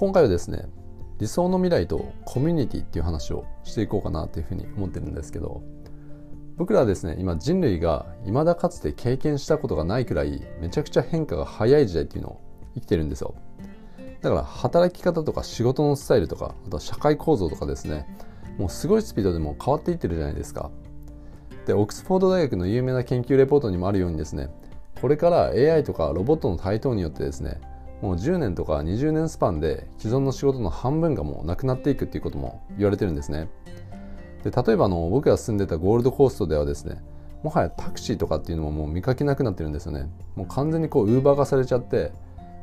今回はですね理想の未来とコミュニティっていう話をしていこうかなというふうに思ってるんですけど僕らはですね今人類が未だかつて経験したことがないくらいめちゃくちゃ変化が早い時代っていうのを生きてるんですよ。だから働き方とか仕事のスタイルとかあとは社会構造とかですねもうすごいスピードでも変わっていってるじゃないですか。でオックスフォード大学の有名な研究レポートにもあるようにですねこれから AI とかロボットの台頭によってですねもう10年とか20年スパンで既存の仕事の半分がもうなくなっていくっていうことも言われてるんですね。で例えばあの僕が住んでたゴールドコーストではですねもはやタクシーとかっていうのももう見かけなくなってるんですよね。もう完全にこうウーバー化されちゃって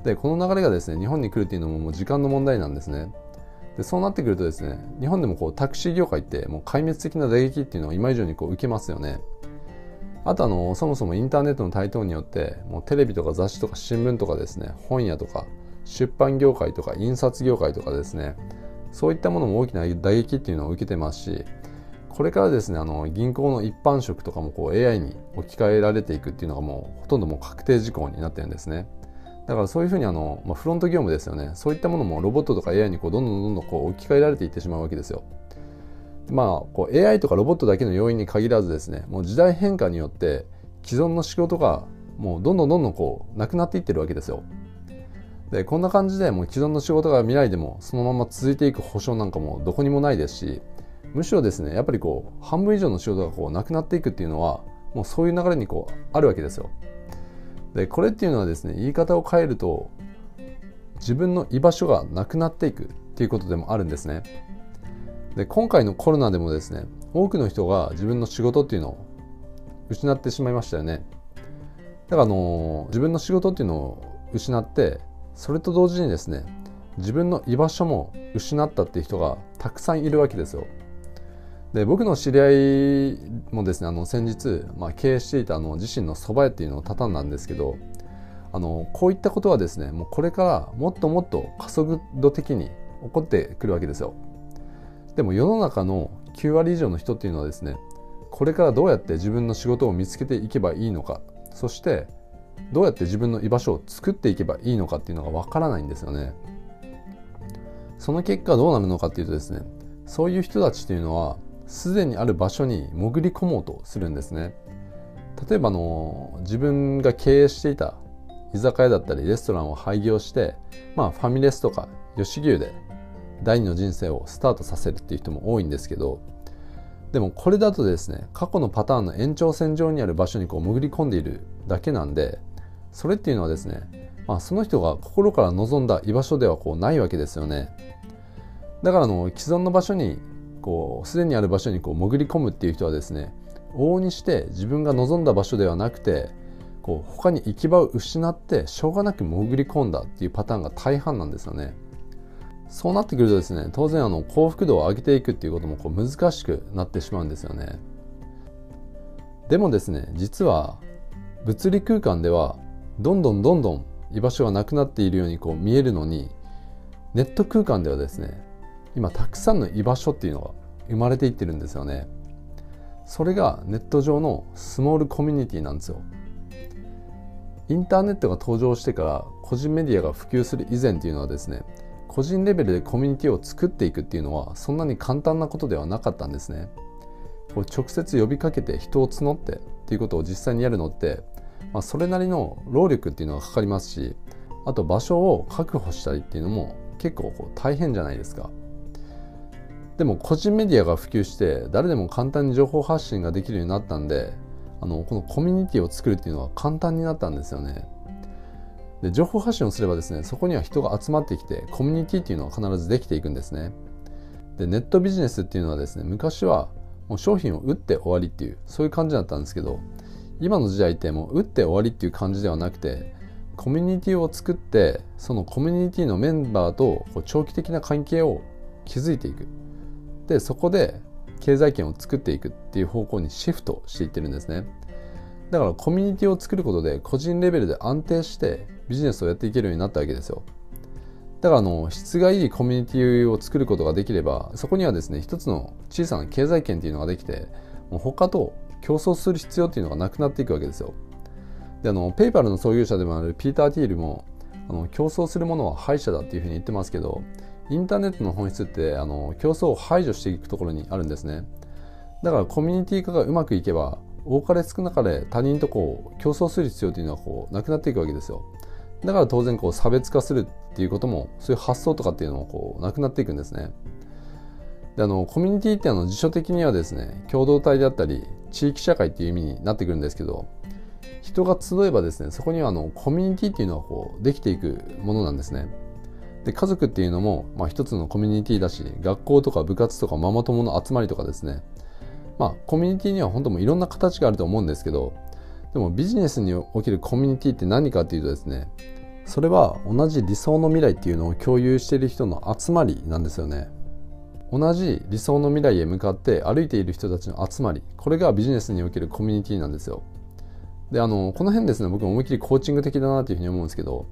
でこの流れがですね日本に来るっていうのももう時間の問題なんですね。でそうなってくるとですね日本でもこうタクシー業界ってもう壊滅的な打撃っていうのを今以上にこう受けますよね。あとあのそもそもインターネットの台頭によってもうテレビとか雑誌とか新聞とかですね本屋とか出版業界とか印刷業界とかですねそういったものも大きな打撃っていうのを受けてますしこれからですねあの銀行の一般職とかもこう AI に置き換えられていくっていうのがもうほとんどもう確定事項になってるんですね。だからそういうふうにあの、まあ、フロント業務ですよね。そういったものもロボットとか AI にこうどんどんどんどんこう置き換えられていってしまうわけですよ。まあこう AI とかロボットだけの要因に限らずですねもう時代変化によって既存の仕事がもうどんどんどんどんこうなくなっていってるわけですよ。でこんな感じでもう既存の仕事が未来でもそのまま続いていく保証なんかもどこにもないですしむしろですねやっぱりこう半分以上の仕事がこうなくなっていくっていうのはもうそういう流れにこうあるわけですよ。でこれっていうのはですね言い方を変えると自分の居場所がなくなっていくっていうことでもあるんですね。で今回のコロナでもですね多くの人が自分の仕事っていうのを失ってしまいましたよね。だからあの自分の仕事っていうのを失ってそれと同時にですね自分の居場所も失ったっていう人がたくさんいるわけですよ。で僕の知り合いもですねあの先日、まあ、経営していたあの自身の蕎麦屋っていうのを畳んだんですけどあのこういったことはですねもうこれからもっともっと加速度的に起こってくるわけですよ。でも世の中の9割以上の人っていうのはですねこれからどうやって自分の仕事を見つけていけばいいのかそしてどうやって自分の居場所を作っていけばいいのかっていうのがわからないんですよね。その結果どうなるのかっていうとですねそういう人たちっていうのはすでにある場所に潜り込もうとするんですね。例えばの自分が経営していた居酒屋だったりレストランを廃業してまあファミレスとか吉牛で第二の人生をスタートさせるっていう人も多いんですけどでもこれだとですね過去のパターンの延長線上にある場所にこう潜り込んでいるだけなんでそれっていうのはですね、まあ、その人が心から望んだ居場所ではこうないわけですよねだからの既存の場所にこうすでにある場所にこう潜り込むっていう人はですね往々にして自分が望んだ場所ではなくてこう他に行き場を失ってしょうがなく潜り込んだっていうパターンが大半なんですよね。そうなってくるとですね当然あの幸福度を上げていくっていうこともこう難しくなってしまうんですよね。でもですね実は物理空間ではどんどんどんどん居場所がなくなっているようにこう見えるのにネット空間ではですね今たくさんの居場所っていうのが生まれていってるんですよねそれがネット上のスモールコミュニティなんですよインターネットが登場してから個人メディアが普及する以前っていうのはですね個人レベルでコミュニティを作っていくっていうのはそんなに簡単なことではなかったんですねこう直接呼びかけて人を募ってっていうことを実際にやるのって、まあ、それなりの労力っていうのがかかりますしあと場所を確保したりっていうのも結構こう大変じゃないですかでも個人メディアが普及して誰でも簡単に情報発信ができるようになったんであのこのコミュニティを作るっていうのは簡単になったんですよね。で情報発信をすればですねそこには人が集まってきてコミュニティっていうのは必ずできていくんですね。でネットビジネスっていうのはですね昔はもう商品を売って終わりっていうそういう感じだったんですけど今の時代ってもう打って終わりっていう感じではなくてコミュニティを作ってそのコミュニティのメンバーとこう長期的な関係を築いていくでそこで経済圏を作っていくっていう方向にシフトしていってるんですねだからコミュニティを作ることで個人レベルで安定してビジネスをやっていけるようになったわけですよ。だからあの質がいいコミュニティを作ることができればそこにはですね一つの小さな経済圏っていうのができてもう他と競争する必要っていうのがなくなっていくわけですよ。であのペイパルの創業者でもあるピーター・ティールもあの競争するものは敗者だっていうふうに言ってますけどインターネットの本質ってあの競争を排除していくところにあるんですね。だからコミュニティ化がうまくいけば多かれ少なかれ他人とこう競争する必要というのはこうなくなっていくわけですよ。だから当然こう差別化するっていうこともそういう発想とかっていうのもこうなくなっていくんですね。であのコミュニティってあの辞書的にはですね共同体であったり地域社会っていう意味になってくるんですけど人が集えばですねそこにはあのコミュニティっていうのはこうできていくものなんですね。で家族っていうのも、まあ、一つのコミュニティだし学校とか部活とかママ友の集まりとかですね。まあコミュニティには本当もいろんな形があると思うんですけどでもビジネスにおけるコミュニティって何かっていうとですねそれは同じ理想の未来っていうのを共有している人の集まりなんですよね。同じ理想の未来へ向かって歩いている人たちの集まり。これがビジネスにおけるコミュニティなんですよ。であのこの辺ですね僕思いっきりコーチング的だなというふうに思うんですけど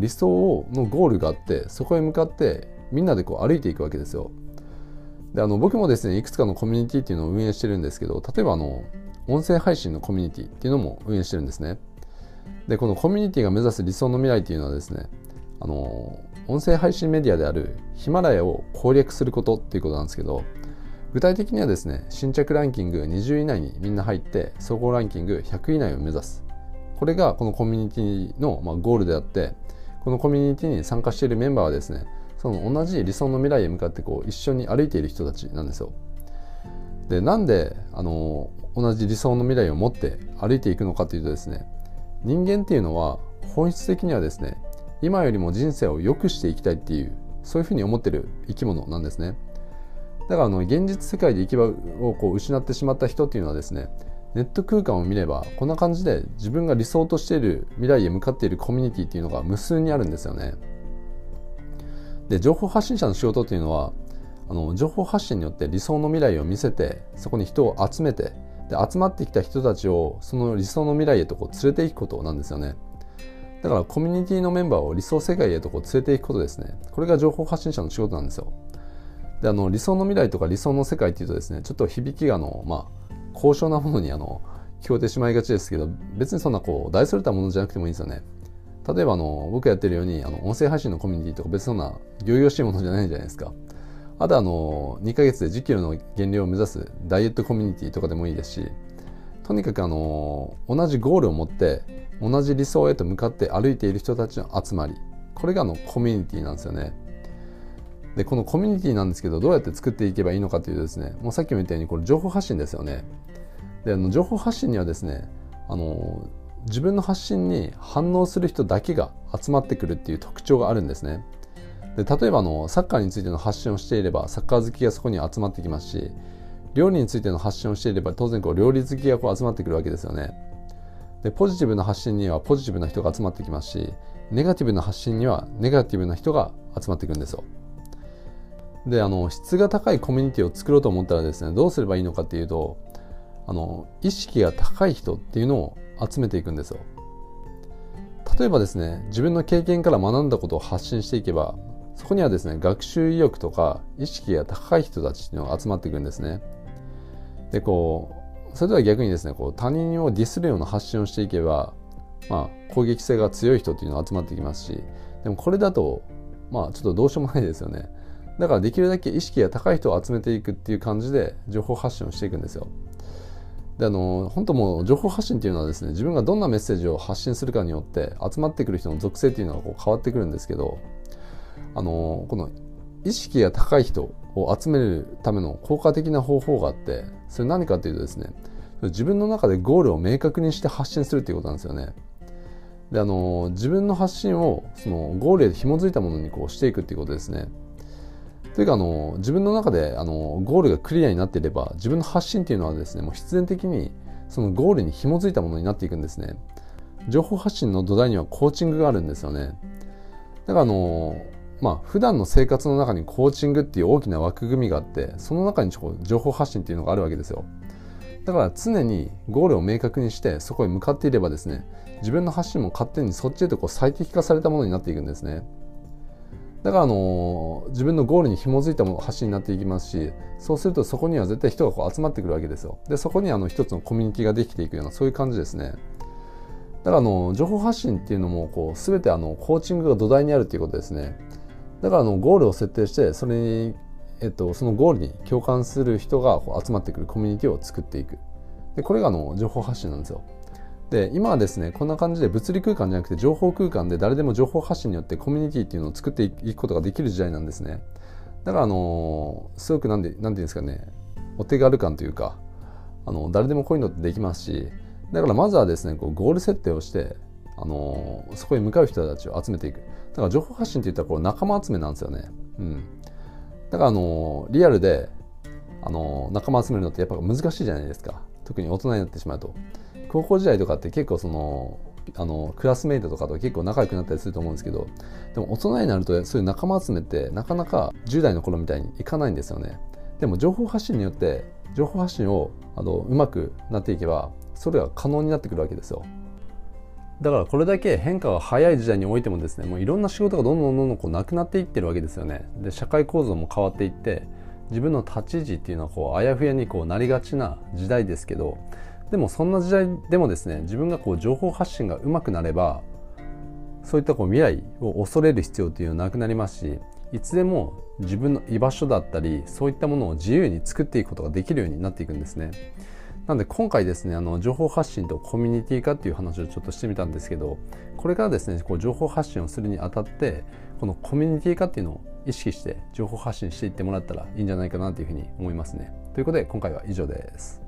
理想のゴールがあってそこへ向かってみんなでこう歩いていくわけですよ。であの僕もですねいくつかのコミュニティっていうのを運営してるんですけど例えばあの音声配信のコミュニティっていうのも運営してるんですね。でこのコミュニティが目指す理想の未来っていうのはですねあの音声配信メディアであるヒマラヤを攻略することっていうことなんですけど具体的にはですね新着ランキング20位以内にみんな入って総合ランキング100位以内を目指す。これがこのコミュニティの、まあ、ゴールであってこのコミュニティに参加しているメンバーはですねその同じ理想の未来へ向かってこう一緒に歩いている人たちなんですよ。でなんであの同じ理想の未来を持って歩いていくのかというとですね人間っていうのは本質的にはですね今よりも人生を良くしていきたいっていうそういうふうに思ってる生き物なんですね。だからあの現実世界で行き場をこう失ってしまった人っていうのはですねネット空間を見ればこんな感じで自分が理想としている未来へ向かっているコミュニティっていうのが無数にあるんですよね。で情報発信者の仕事っていうのはあの情報発信によって理想の未来を見せてそこに人を集めてで集まってきた人たちをその理想の未来へとこう連れていくことなんですよね。だからコミュニティのメンバーを理想世界へとこう連れていくことですね。これが情報発信者の仕事なんですよ。であの理想の未来とか理想の世界っていうとですねちょっと響きがあの、まあ、高尚なものにあの聞こえてしまいがちですけど別にそんなこう大それたものじゃなくてもいいんですよね。例えばあの僕やってるようにあの音声配信のコミュニティとか別にそんな行々しいものじゃないじゃないですか。あとあの2ヶ月で1 0キロの減量を目指すダイエットコミュニティとかでもいいですしとにかくあの同じゴールを持って同じ理想へと向かって歩いている人たちの集まりこれがあのコミュニティなんですよね。でこのコミュニティなんですけどどうやって作っていけばいいのかというとですねもうさっきも言ったようにこれ情報発信ですよね。であの情報発信にはですねあの自分の発信に反応する人だけが集まってくるっていう特徴があるんですね。で例えばのサッカーについての発信をしていればサッカー好きがそこに集まってきますし料理についての発信をしていれば当然こう料理好きがこう集まってくるわけですよね。でポジティブな発信にはポジティブな人が集まってきますしネガティブな発信にはネガティブな人が集まってくるんですよ。であの質が高いコミュニティを作ろうと思ったらですねどうすればいいのかっていうとあの意識が高い人っていうのを集めていくんですよ。例えばですね自分の経験から学んだことを発信していけばそこにはですね学習意欲とか意識が高い人たちっていうのが集まってくるんですねでこうそれでは逆にですねこう他人をディスるような発信をしていけば、まあ、攻撃性が強い人っていうのが集まってきますしでもこれだとまあちょっとどうしようもないですよねだからできるだけ意識が高い人を集めていくっていう感じで情報発信をしていくんですよ。であの本当もう情報発信っていうのはですね自分がどんなメッセージを発信するかによって集まってくる人の属性っていうのがこう変わってくるんですけどあのこの意識が高い人を集めるための効果的な方法があってそれ何かというとですね自分の中でゴールを明確にして発信するっていうことなんですよね。であの自分の発信をそのゴールへ紐づいたものにこうしていくっていうことですね。というかあの自分の中であのゴールがクリアになっていれば自分の発信っていうのはですねもう必然的にそのゴールに紐づいたものになっていくんですね情報発信の土台にはコーチングがあるんですよねだからあのまあ普段の生活の中にコーチングっていう大きな枠組みがあってその中に情報発信っていうのがあるわけですよ。だから常にゴールを明確にしてそこへ向かっていればですね自分の発信も勝手にそっちへとこう最適化されたものになっていくんですね。だからあの自分のゴールに紐づいたもの発信になっていきますしそうするとそこには絶対人がこう集まってくるわけですよ。でそこにあの一つのコミュニティができていくようなそういう感じですね。だからあの情報発信っていうのもこう全てあのコーチングが土台にあるっていうことですね。だからあのゴールを設定してそれに、えっと、そのゴールに共感する人が集まってくるコミュニティを作っていく。でこれがあの情報発信なんですよ。で今はですねこんな感じで物理空間じゃなくて情報空間で誰でも情報発信によってコミュニティっていうのを作っていくことができる時代なんですね。だからあのすごくなんでなんていうんですかねお手軽感というかあの誰でもこういうのってできますしだからまずはですねこうゴール設定をしてあのそこに向かう人たちを集めていく。だから情報発信っていったらこう仲間集めなんですよね。うん。だからあのリアルであの仲間集めるのってやっぱ難しいじゃないですか。特に大人になってしまうと。高校時代とかって結構そのあのクラスメイトとかと結構仲良くなったりすると思うんですけどでも大人になるとそういう仲間集めってなかなか10代の頃みたいにいかないんですよね。でも情報発信によって情報発信をあのうまくなっていけばそれが可能になってくるわけですよ。だからこれだけ変化が早い時代においてもですねもういろんな仕事がどんどんどんどんこうなくなっていってるわけですよねで社会構造も変わっていって自分の立ち位置っていうのはこうあやふやにこうなりがちな時代ですけどでもそんな時代でもですね自分がこう情報発信がうまくなればそういったこう未来を恐れる必要っていうのはなくなりますしいつでも自分の居場所だったりそういったものを自由に作っていくことができるようになっていくんですね。なので今回ですねあの情報発信とコミュニティ化っていう話をちょっとしてみたんですけどこれからですねこう情報発信をするにあたってこのコミュニティ化っていうのを意識して情報発信していってもらったらいいんじゃないかなというふうに思いますね。ということで今回は以上です。